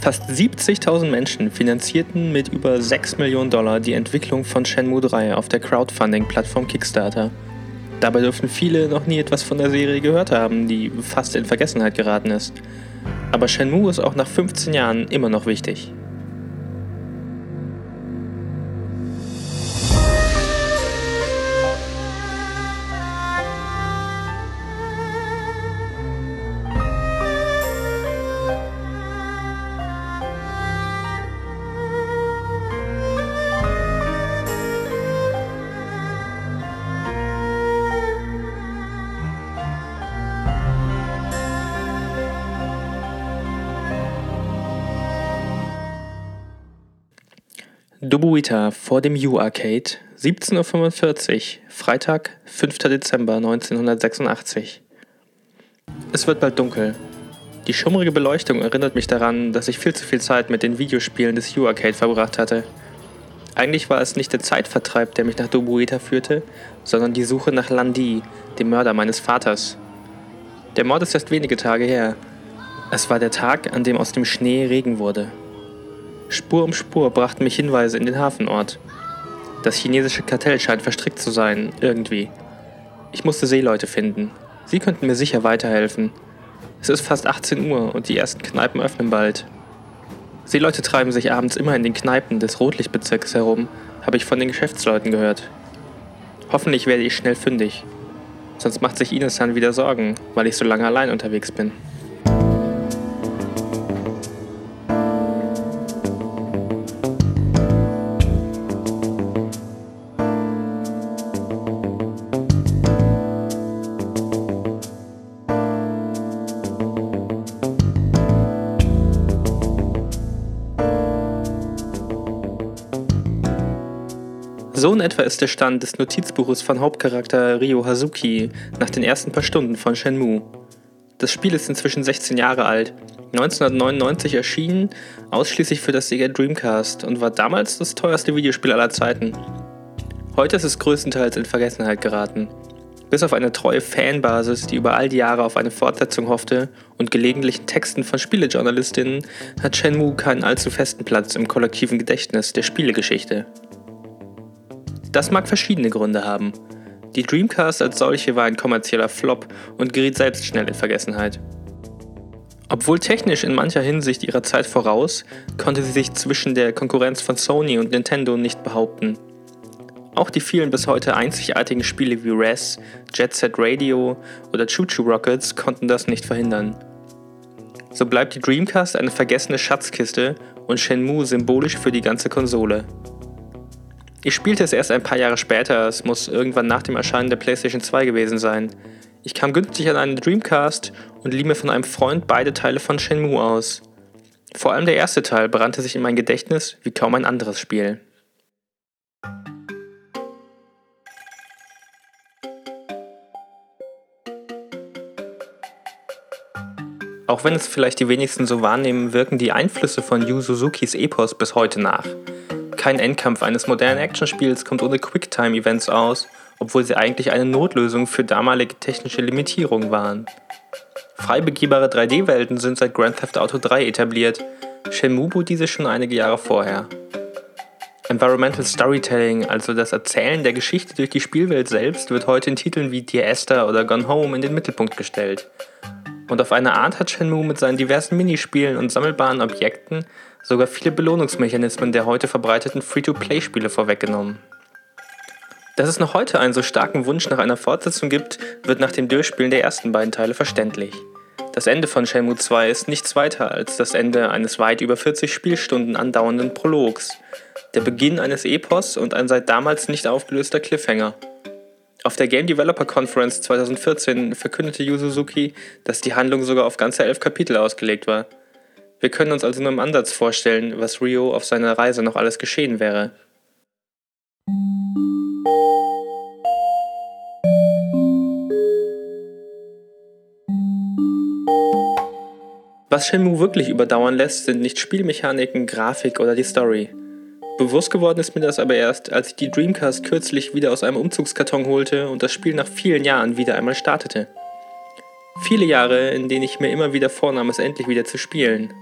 Fast 70.000 Menschen finanzierten mit über 6 Millionen Dollar die Entwicklung von Shenmue 3 auf der Crowdfunding-Plattform Kickstarter. Dabei dürften viele noch nie etwas von der Serie gehört haben, die fast in Vergessenheit geraten ist. Aber Shenmue ist auch nach 15 Jahren immer noch wichtig. Dubuita vor dem U-Arcade, 17.45 Uhr, Freitag, 5. Dezember 1986. Es wird bald dunkel. Die schummrige Beleuchtung erinnert mich daran, dass ich viel zu viel Zeit mit den Videospielen des U-Arcade verbracht hatte. Eigentlich war es nicht der Zeitvertreib, der mich nach Dubuita führte, sondern die Suche nach Landi, dem Mörder meines Vaters. Der Mord ist erst wenige Tage her. Es war der Tag, an dem aus dem Schnee Regen wurde. Spur um Spur brachten mich Hinweise in den Hafenort. Das chinesische Kartell scheint verstrickt zu sein, irgendwie. Ich musste Seeleute finden. Sie könnten mir sicher weiterhelfen. Es ist fast 18 Uhr und die ersten Kneipen öffnen bald. Seeleute treiben sich abends immer in den Kneipen des Rotlichtbezirks herum, habe ich von den Geschäftsleuten gehört. Hoffentlich werde ich schnell fündig. Sonst macht sich Ines dann wieder Sorgen, weil ich so lange allein unterwegs bin. Etwa ist der Stand des Notizbuches von Hauptcharakter Ryo Hazuki nach den ersten paar Stunden von Shenmue. Das Spiel ist inzwischen 16 Jahre alt, 1999 erschienen, ausschließlich für das Sega Dreamcast und war damals das teuerste Videospiel aller Zeiten. Heute ist es größtenteils in Vergessenheit geraten. Bis auf eine treue Fanbasis, die über all die Jahre auf eine Fortsetzung hoffte und gelegentlichen Texten von Spielejournalistinnen, hat Shenmue keinen allzu festen Platz im kollektiven Gedächtnis der Spielegeschichte. Das mag verschiedene Gründe haben. Die Dreamcast als solche war ein kommerzieller Flop und geriet selbst schnell in Vergessenheit. Obwohl technisch in mancher Hinsicht ihrer Zeit voraus, konnte sie sich zwischen der Konkurrenz von Sony und Nintendo nicht behaupten. Auch die vielen bis heute einzigartigen Spiele wie Res, Jet Set Radio oder Choo Choo Rockets konnten das nicht verhindern. So bleibt die Dreamcast eine vergessene Schatzkiste und Shenmue symbolisch für die ganze Konsole. Ich spielte es erst ein paar Jahre später, es muss irgendwann nach dem Erscheinen der PlayStation 2 gewesen sein. Ich kam günstig an einen Dreamcast und lieh mir von einem Freund beide Teile von Shenmue aus. Vor allem der erste Teil brannte sich in mein Gedächtnis wie kaum ein anderes Spiel. Auch wenn es vielleicht die wenigsten so wahrnehmen, wirken die Einflüsse von Yu Suzukis Epos bis heute nach. Kein Endkampf eines modernen Actionspiels kommt ohne Quicktime-Events aus, obwohl sie eigentlich eine Notlösung für damalige technische Limitierungen waren. Frei begehbare 3D-Welten sind seit Grand Theft Auto 3 etabliert, Shenmue diese schon einige Jahre vorher. Environmental Storytelling, also das Erzählen der Geschichte durch die Spielwelt selbst, wird heute in Titeln wie Dear Esther oder Gone Home in den Mittelpunkt gestellt. Und auf eine Art hat Shenmue mit seinen diversen Minispielen und sammelbaren Objekten sogar viele Belohnungsmechanismen der heute verbreiteten Free-to-Play-Spiele vorweggenommen. Dass es noch heute einen so starken Wunsch nach einer Fortsetzung gibt, wird nach dem Durchspielen der ersten beiden Teile verständlich. Das Ende von Shenmue 2 ist nichts weiter als das Ende eines weit über 40 Spielstunden andauernden Prologs, der Beginn eines Epos und ein seit damals nicht aufgelöster Cliffhanger. Auf der Game Developer Conference 2014 verkündete Yu Suzuki, dass die Handlung sogar auf ganze elf Kapitel ausgelegt war. Wir können uns also nur im Ansatz vorstellen, was Rio auf seiner Reise noch alles geschehen wäre. Was Shenmue wirklich überdauern lässt, sind nicht Spielmechaniken, Grafik oder die Story. Bewusst geworden ist mir das aber erst, als ich die Dreamcast kürzlich wieder aus einem Umzugskarton holte und das Spiel nach vielen Jahren wieder einmal startete. Viele Jahre, in denen ich mir immer wieder vornahm, es endlich wieder zu spielen.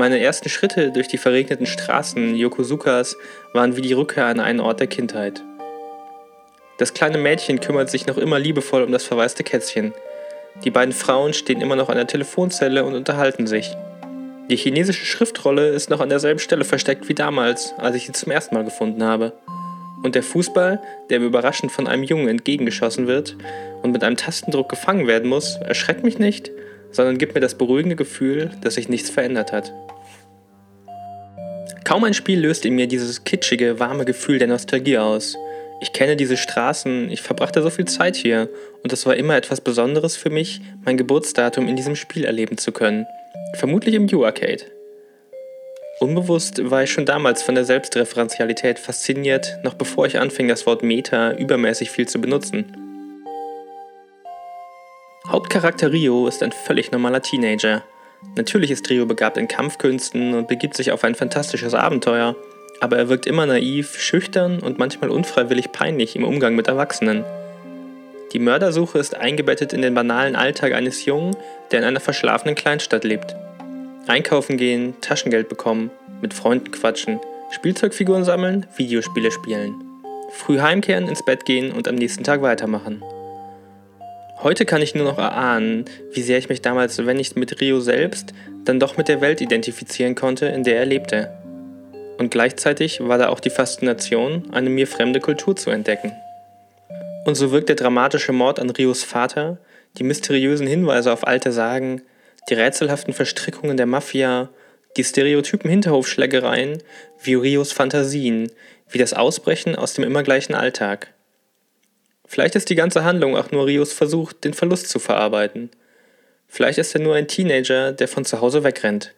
Meine ersten Schritte durch die verregneten Straßen Yokosukas waren wie die Rückkehr an einen Ort der Kindheit. Das kleine Mädchen kümmert sich noch immer liebevoll um das verwaiste Kätzchen – die beiden Frauen stehen immer noch an der Telefonzelle und unterhalten sich. Die chinesische Schriftrolle ist noch an derselben Stelle versteckt wie damals, als ich sie zum ersten Mal gefunden habe. Und der Fußball, der mir überraschend von einem Jungen entgegengeschossen wird und mit einem Tastendruck gefangen werden muss, erschreckt mich nicht, sondern gibt mir das beruhigende Gefühl, dass sich nichts verändert hat. Kaum ein Spiel löst in mir dieses kitschige, warme Gefühl der Nostalgie aus. Ich kenne diese Straßen, ich verbrachte so viel Zeit hier und es war immer etwas Besonderes für mich, mein Geburtsdatum in diesem Spiel erleben zu können. Vermutlich im U-Arcade. Unbewusst war ich schon damals von der Selbstreferenzialität fasziniert, noch bevor ich anfing, das Wort Meta übermäßig viel zu benutzen. Hauptcharakter Rio ist ein völlig normaler Teenager. Natürlich ist Rio begabt in Kampfkünsten und begibt sich auf ein fantastisches Abenteuer – aber er wirkt immer naiv, schüchtern und manchmal unfreiwillig peinlich im Umgang mit Erwachsenen. Die Mördersuche ist eingebettet in den banalen Alltag eines Jungen, der in einer verschlafenen Kleinstadt lebt. Einkaufen gehen, Taschengeld bekommen, mit Freunden quatschen, Spielzeugfiguren sammeln, Videospiele spielen. Früh heimkehren, ins Bett gehen und am nächsten Tag weitermachen. Heute kann ich nur noch erahnen, wie sehr ich mich damals, wenn nicht mit Rio selbst, dann doch mit der Welt identifizieren konnte, in der er lebte und gleichzeitig war da auch die Faszination, eine mir fremde Kultur zu entdecken. Und so wirkt der dramatische Mord an Rios Vater, die mysteriösen Hinweise auf alte Sagen, die rätselhaften Verstrickungen der Mafia, die stereotypen Hinterhofschlägereien, wie Rios Fantasien, wie das Ausbrechen aus dem immer gleichen Alltag. Vielleicht ist die ganze Handlung auch nur Rios Versuch, den Verlust zu verarbeiten. Vielleicht ist er nur ein Teenager, der von zu Hause wegrennt.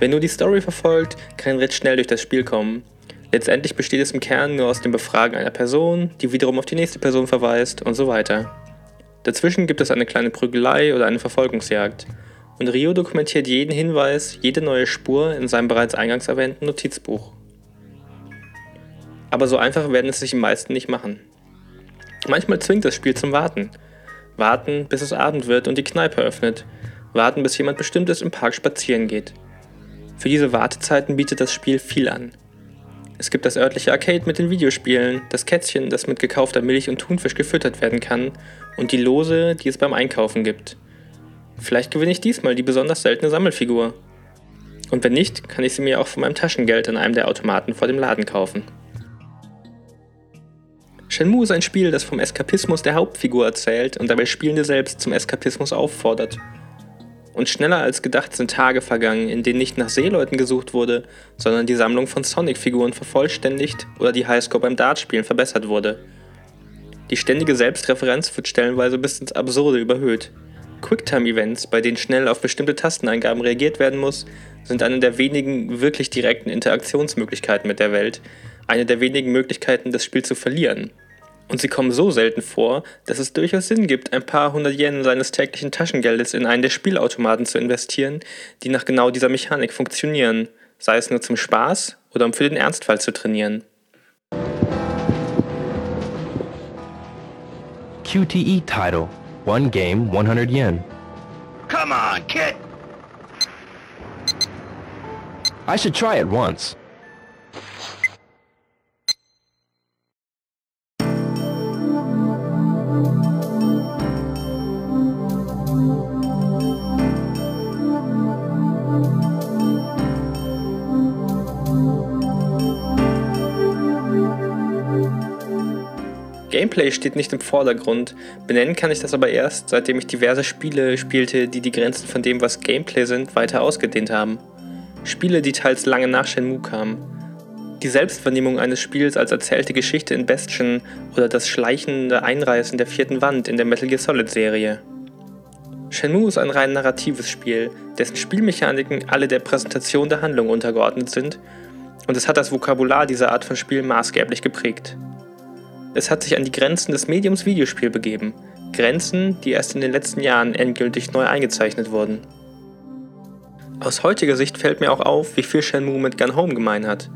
Wer nur die Story verfolgt, kann recht schnell durch das Spiel kommen. Letztendlich besteht es im Kern nur aus dem Befragen einer Person, die wiederum auf die nächste Person verweist und so weiter. Dazwischen gibt es eine kleine Prügelei oder eine Verfolgungsjagd. Und Rio dokumentiert jeden Hinweis, jede neue Spur in seinem bereits eingangs erwähnten Notizbuch. Aber so einfach werden es sich die meisten nicht machen. Manchmal zwingt das Spiel zum Warten. Warten, bis es Abend wird und die Kneipe öffnet. Warten, bis jemand Bestimmtes im Park spazieren geht. Für diese Wartezeiten bietet das Spiel viel an. Es gibt das örtliche Arcade mit den Videospielen, das Kätzchen, das mit gekaufter Milch und Thunfisch gefüttert werden kann, und die Lose, die es beim Einkaufen gibt. Vielleicht gewinne ich diesmal die besonders seltene Sammelfigur. Und wenn nicht, kann ich sie mir auch von meinem Taschengeld in einem der Automaten vor dem Laden kaufen. Shenmue ist ein Spiel, das vom Eskapismus der Hauptfigur erzählt und dabei Spielende selbst zum Eskapismus auffordert und schneller als gedacht sind Tage vergangen, in denen nicht nach Seeleuten gesucht wurde, sondern die Sammlung von Sonic-Figuren vervollständigt oder die Highscore beim Dartspielen verbessert wurde. Die ständige Selbstreferenz wird stellenweise bis ins Absurde überhöht. Quicktime-Events, bei denen schnell auf bestimmte Tasteneingaben reagiert werden muss, sind eine der wenigen wirklich direkten Interaktionsmöglichkeiten mit der Welt, eine der wenigen Möglichkeiten, das Spiel zu verlieren, und sie kommen so selten vor, dass es durchaus Sinn gibt, ein paar hundert Yen seines täglichen Taschengeldes in einen der Spielautomaten zu investieren, die nach genau dieser Mechanik funktionieren, sei es nur zum Spaß oder um für den Ernstfall zu trainieren. QTE title. One game, 100 yen. Come on, kid! I should try it once. Gameplay steht nicht im Vordergrund, benennen kann ich das aber erst, seitdem ich diverse Spiele spielte, die die Grenzen von dem, was Gameplay sind, weiter ausgedehnt haben. Spiele, die teils lange nach Shenmue kamen. Die Selbstvernehmung eines Spiels als erzählte Geschichte in Bastion oder das schleichende Einreißen der vierten Wand in der Metal Gear Solid Serie. Shenmue ist ein rein narratives Spiel, dessen Spielmechaniken alle der Präsentation der Handlung untergeordnet sind und es hat das Vokabular dieser Art von Spiel maßgeblich geprägt. Es hat sich an die Grenzen des Mediums Videospiel begeben, Grenzen, die erst in den letzten Jahren endgültig neu eingezeichnet wurden. Aus heutiger Sicht fällt mir auch auf, wie viel Shenmue mit Gun Home gemein hat.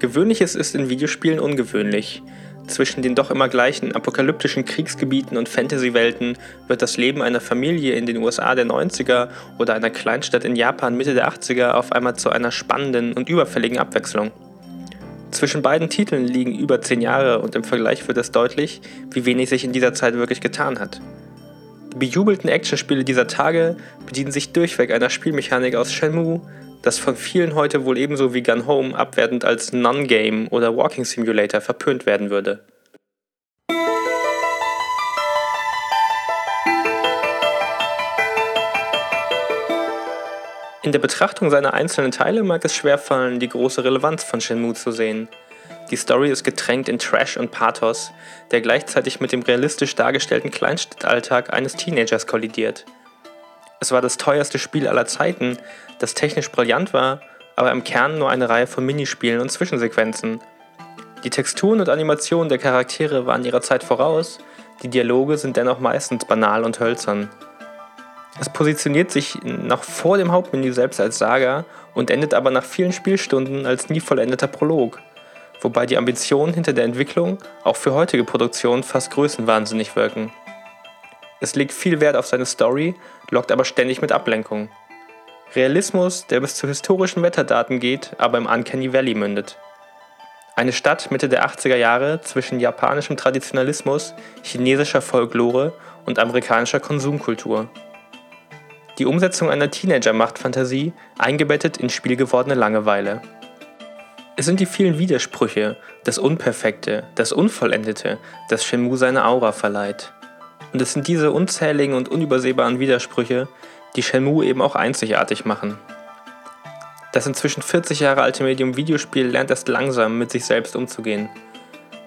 Gewöhnliches ist in Videospielen ungewöhnlich, zwischen den doch immer gleichen apokalyptischen Kriegsgebieten und Fantasy-Welten wird das Leben einer Familie in den USA der 90er oder einer Kleinstadt in Japan Mitte der 80er auf einmal zu einer spannenden und überfälligen Abwechslung. Zwischen beiden Titeln liegen über 10 Jahre und im Vergleich wird es deutlich, wie wenig sich in dieser Zeit wirklich getan hat. Die bejubelten Actionspiele dieser Tage bedienen sich durchweg einer Spielmechanik aus Shenmue, das von vielen heute wohl ebenso wie Gun Home abwertend als Non-Game oder Walking Simulator verpönt werden würde. In der Betrachtung seiner einzelnen Teile mag es schwerfallen, die große Relevanz von Shenmue zu sehen. Die Story ist getränkt in Trash und Pathos, der gleichzeitig mit dem realistisch dargestellten Kleinstadtalltag eines Teenagers kollidiert. Es war das teuerste Spiel aller Zeiten, das technisch brillant war, aber im Kern nur eine Reihe von Minispielen und Zwischensequenzen. Die Texturen und Animationen der Charaktere waren ihrer Zeit voraus, die Dialoge sind dennoch meistens banal und hölzern. Es positioniert sich noch vor dem Hauptmenü selbst als Saga und endet aber nach vielen Spielstunden als nie vollendeter Prolog, wobei die Ambitionen hinter der Entwicklung auch für heutige Produktionen fast größenwahnsinnig wirken. Es legt viel Wert auf seine Story, lockt aber ständig mit Ablenkung. Realismus, der bis zu historischen Wetterdaten geht, aber im Uncanny Valley mündet. Eine Stadt Mitte der 80er Jahre zwischen japanischem Traditionalismus, chinesischer Folklore und amerikanischer Konsumkultur. Die Umsetzung einer Teenager-Machtfantasie, eingebettet in spielgewordene Langeweile. Es sind die vielen Widersprüche, das Unperfekte, das Unvollendete, das Shenmue seine Aura verleiht. Und es sind diese unzähligen und unübersehbaren Widersprüche, die Shenmue eben auch einzigartig machen. Das inzwischen 40 Jahre alte Medium Videospiel lernt erst langsam mit sich selbst umzugehen.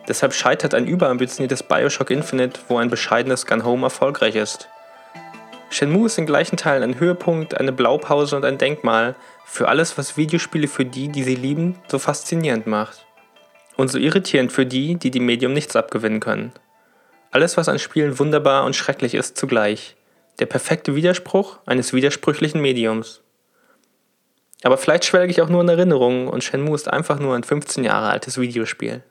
Deshalb scheitert ein überambitioniertes Bioshock Infinite, wo ein bescheidenes Gun Home erfolgreich ist. Shenmue ist in gleichen Teilen ein Höhepunkt, eine Blaupause und ein Denkmal für alles, was Videospiele für die, die sie lieben, so faszinierend macht. Und so irritierend für die, die dem Medium nichts abgewinnen können. Alles, was an Spielen wunderbar und schrecklich ist, zugleich. Der perfekte Widerspruch eines widersprüchlichen Mediums. Aber vielleicht schwelge ich auch nur in Erinnerungen und Shenmue ist einfach nur ein 15 Jahre altes Videospiel.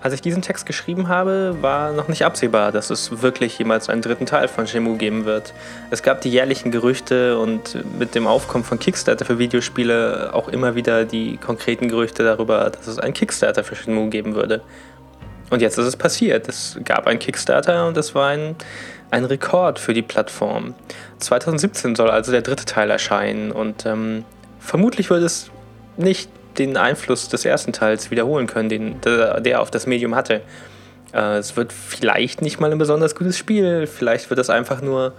Als ich diesen Text geschrieben habe, war noch nicht absehbar, dass es wirklich jemals einen dritten Teil von Shenmue geben wird. Es gab die jährlichen Gerüchte und mit dem Aufkommen von Kickstarter für Videospiele auch immer wieder die konkreten Gerüchte darüber, dass es einen Kickstarter für Shenmue geben würde. Und jetzt ist es passiert. Es gab einen Kickstarter und es war ein, ein Rekord für die Plattform. 2017 soll also der dritte Teil erscheinen und ähm, vermutlich wird es nicht den Einfluss des ersten Teils wiederholen können, den der, auf das Medium hatte. Äh, es wird vielleicht nicht mal ein besonders gutes Spiel, vielleicht wird es einfach nur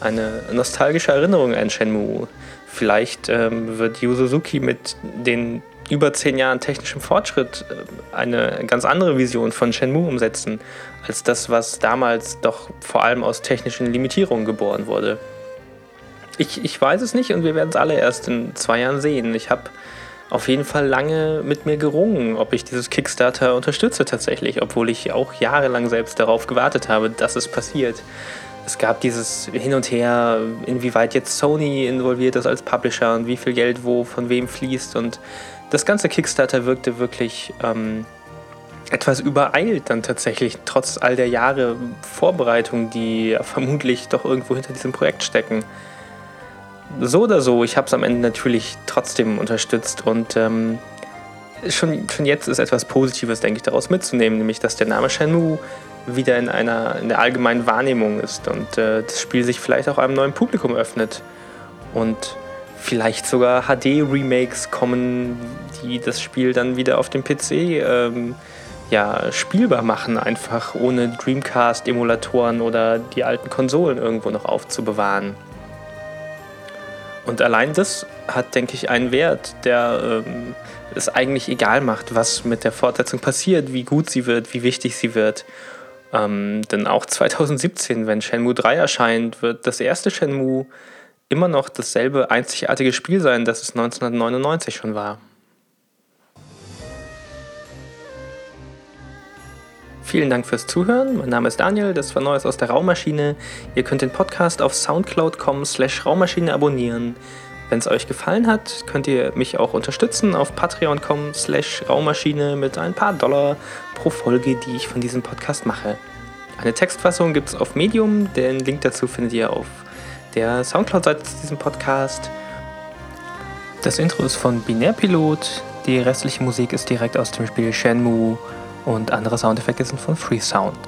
eine nostalgische Erinnerung an Shenmue. Vielleicht ähm, wird Yu Suzuki mit den über zehn Jahren technischem Fortschritt äh, eine ganz andere Vision von Shenmue umsetzen, als das, was damals doch vor allem aus technischen Limitierungen geboren wurde. Ich, ich weiß es nicht und wir werden es alle erst in zwei Jahren sehen. Ich habe auf jeden Fall lange mit mir gerungen, ob ich dieses Kickstarter unterstütze tatsächlich, obwohl ich auch jahrelang selbst darauf gewartet habe, dass es passiert. Es gab dieses Hin und Her, inwieweit jetzt Sony involviert ist als Publisher und wie viel Geld wo von wem fließt. Und das ganze Kickstarter wirkte wirklich ähm, etwas übereilt dann tatsächlich, trotz all der Jahre Vorbereitung, die vermutlich doch irgendwo hinter diesem Projekt stecken so oder so, ich habe es am Ende natürlich trotzdem unterstützt und ähm, schon, schon jetzt ist etwas Positives, denke ich, daraus mitzunehmen, nämlich dass der Name Shenmue wieder in einer in der allgemeinen Wahrnehmung ist und äh, das Spiel sich vielleicht auch einem neuen Publikum öffnet und vielleicht sogar HD-Remakes kommen, die das Spiel dann wieder auf dem PC ähm, ja, spielbar machen, einfach ohne Dreamcast-Emulatoren oder die alten Konsolen irgendwo noch aufzubewahren. Und allein das hat, denke ich, einen Wert, der ähm, es eigentlich egal macht, was mit der Fortsetzung passiert, wie gut sie wird, wie wichtig sie wird. Ähm, denn auch 2017, wenn Shenmue 3 erscheint, wird das erste Shenmue immer noch dasselbe einzigartige Spiel sein, das es 1999 schon war. Vielen Dank fürs Zuhören. Mein Name ist Daniel, das war Neues aus der Raummaschine. Ihr könnt den Podcast auf soundcloud.com slash Raummaschine abonnieren. Wenn es euch gefallen hat, könnt ihr mich auch unterstützen auf patreon.com slash Raummaschine mit ein paar Dollar pro Folge, die ich von diesem Podcast mache. Eine Textfassung gibt es auf Medium, den Link dazu findet ihr auf der Soundcloud-Seite zu diesem Podcast. Das Intro ist von Binärpilot, die restliche Musik ist direkt aus dem Spiel Shenmue und andere Soundeffekte sind von Freesound.